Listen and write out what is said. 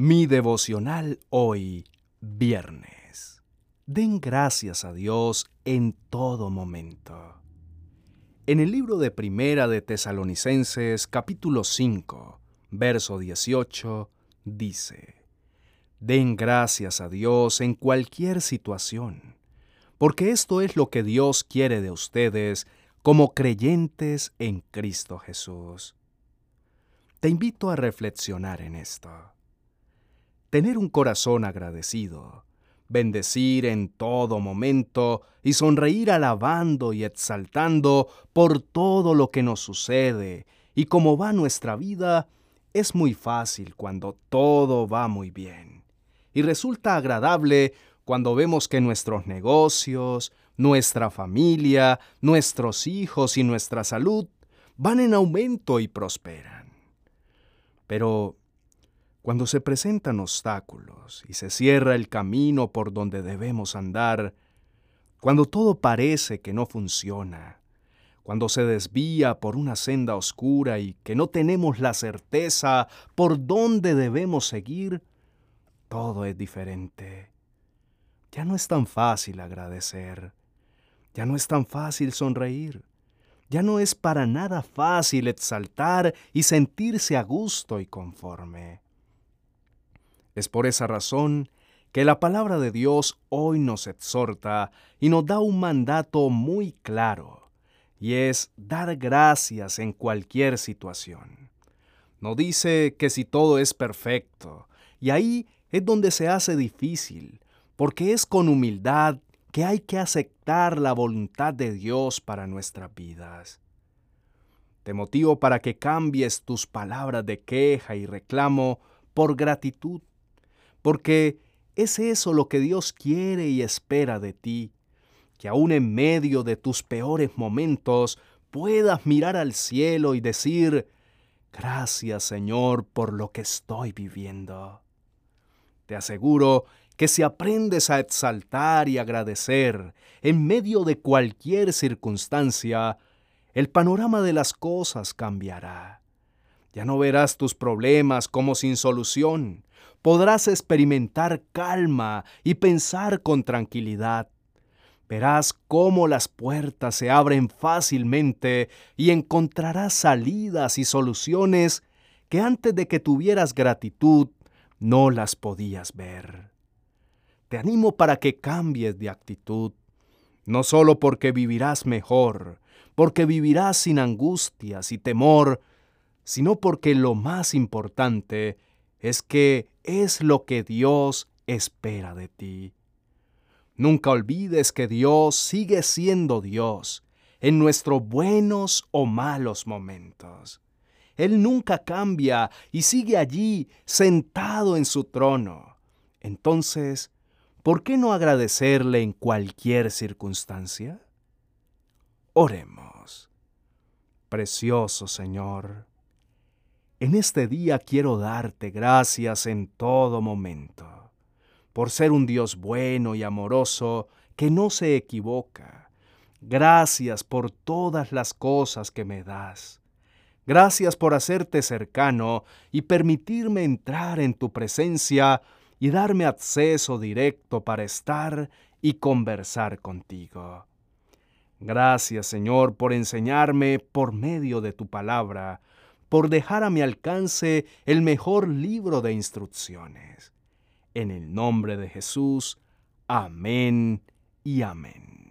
Mi devocional hoy, viernes. Den gracias a Dios en todo momento. En el libro de Primera de Tesalonicenses, capítulo 5, verso 18, dice, Den gracias a Dios en cualquier situación, porque esto es lo que Dios quiere de ustedes como creyentes en Cristo Jesús. Te invito a reflexionar en esto tener un corazón agradecido, bendecir en todo momento y sonreír alabando y exaltando por todo lo que nos sucede y cómo va nuestra vida, es muy fácil cuando todo va muy bien. Y resulta agradable cuando vemos que nuestros negocios, nuestra familia, nuestros hijos y nuestra salud van en aumento y prosperan. Pero cuando se presentan obstáculos y se cierra el camino por donde debemos andar, cuando todo parece que no funciona, cuando se desvía por una senda oscura y que no tenemos la certeza por dónde debemos seguir, todo es diferente. Ya no es tan fácil agradecer, ya no es tan fácil sonreír, ya no es para nada fácil exaltar y sentirse a gusto y conforme. Es por esa razón que la palabra de Dios hoy nos exhorta y nos da un mandato muy claro, y es dar gracias en cualquier situación. No dice que si todo es perfecto, y ahí es donde se hace difícil, porque es con humildad que hay que aceptar la voluntad de Dios para nuestras vidas. Te motivo para que cambies tus palabras de queja y reclamo por gratitud porque es eso lo que Dios quiere y espera de ti, que aun en medio de tus peores momentos puedas mirar al cielo y decir, gracias Señor por lo que estoy viviendo. Te aseguro que si aprendes a exaltar y agradecer en medio de cualquier circunstancia, el panorama de las cosas cambiará. Ya no verás tus problemas como sin solución. Podrás experimentar calma y pensar con tranquilidad. Verás cómo las puertas se abren fácilmente y encontrarás salidas y soluciones que antes de que tuvieras gratitud no las podías ver. Te animo para que cambies de actitud, no solo porque vivirás mejor, porque vivirás sin angustias y temor, sino porque lo más importante es que es lo que Dios espera de ti. Nunca olvides que Dios sigue siendo Dios en nuestros buenos o malos momentos. Él nunca cambia y sigue allí sentado en su trono. Entonces, ¿por qué no agradecerle en cualquier circunstancia? Oremos. Precioso Señor, en este día quiero darte gracias en todo momento, por ser un Dios bueno y amoroso que no se equivoca. Gracias por todas las cosas que me das. Gracias por hacerte cercano y permitirme entrar en tu presencia y darme acceso directo para estar y conversar contigo. Gracias Señor por enseñarme por medio de tu palabra por dejar a mi alcance el mejor libro de instrucciones. En el nombre de Jesús, amén y amén.